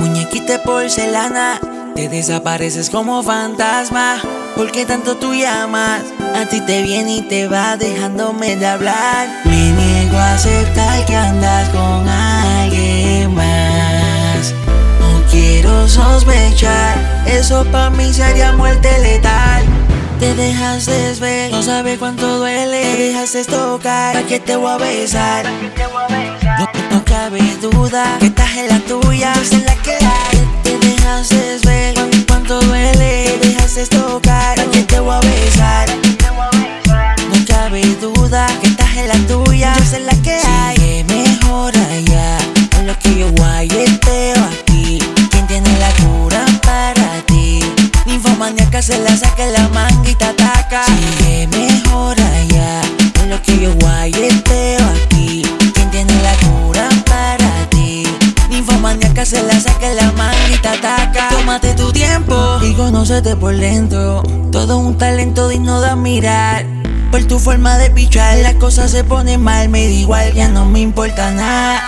Muñequita de porcelana, te desapareces como fantasma. ¿Por qué tanto tú llamas? A ti te viene y te va dejándome de hablar. Me niego a aceptar que andas con alguien más. No quiero sospechar, eso para mí sería muerte letal. Te dejaste ver, no sabes cuánto duele. Te dejaste tocar, ¿para qué te voy a besar? No, no cabe duda que estás en la tuya, yo en la que hay. Te dejaste ver cuánto duele. Te dejaste tocar, ¿para qué te voy a besar? No cabe duda que estás en la tuya, yo sé la que hay. Sigue mejor allá, en lo que yo guayeteo aquí. ¿Quién tiene la cura para ti? Ninfomaníaca se la saca la te ataca. Se la saca la te ataca. Tómate tu tiempo y conócete por dentro. Todo un talento digno de admirar. Por tu forma de pichar, las cosas se ponen mal, me da igual, ya no me importa nada.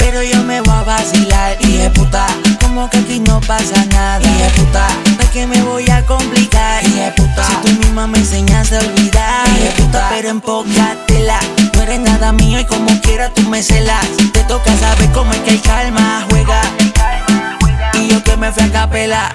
Pero yo me voy a vacilar, y de puta, como que aquí no pasa nada. Y de puta, ¿para qué me voy a complicar? Y de puta, si tú misma me enseñaste a olvidar. Y de puta, pero empócatela, no eres nada mío y como quiera tú me celas. Te toca saber cómo es que hay calma, yo que me fui a capela.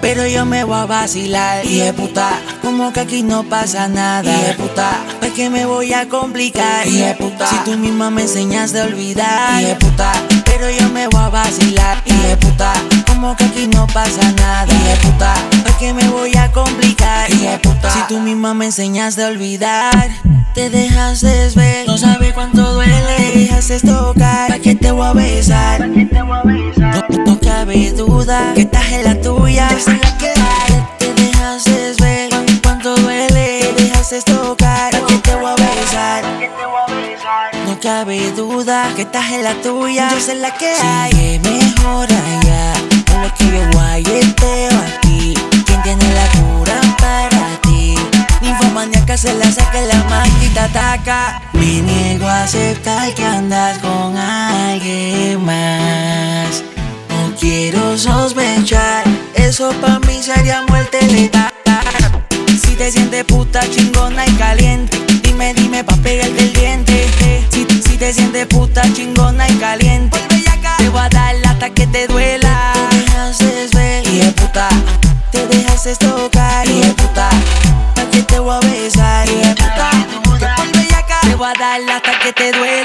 Pero yo me voy a vacilar, y de puta, como que aquí no pasa nada. Y de puta, ¿para qué me voy a complicar? Y de puta, si tú misma me enseñaste a olvidar. Y de puta, pero yo me voy a vacilar. Y de puta, como que aquí no pasa nada. Y de puta, ¿para qué me voy a complicar? Y de puta, si tú misma me enseñaste a olvidar. Te dejaste ver, no sabes cuánto duele. Te dejaste tocar, ¿para qué te voy a besar? No, no cabe duda que estás en la tuya. Yo sé la que hay. Te dejaste ver cuánto duele. Te dejaste tocar, ¿para qué te voy a besar? No cabe duda que estás en la tuya. Yo sé la que hay. Sigue mejor allá. En lo que yo guayeteo aquí. ¿Quién tiene la cura para ti? Ninfomaníaca se la saca la te ataca. Me niego a aceptar que andas con alguien más. Quiero sospechar, eso pa' mí sería muerte letal. Si te sientes puta chingona y caliente, dime, dime pa' pegarte el diente. Si, si te sientes puta chingona y caliente, te voy a dar hasta que te duela. Te dejaste ver, y de puta, te dejaste tocar, y de puta, que te voy a besar, y de puta, te voy a dar hasta que te duela.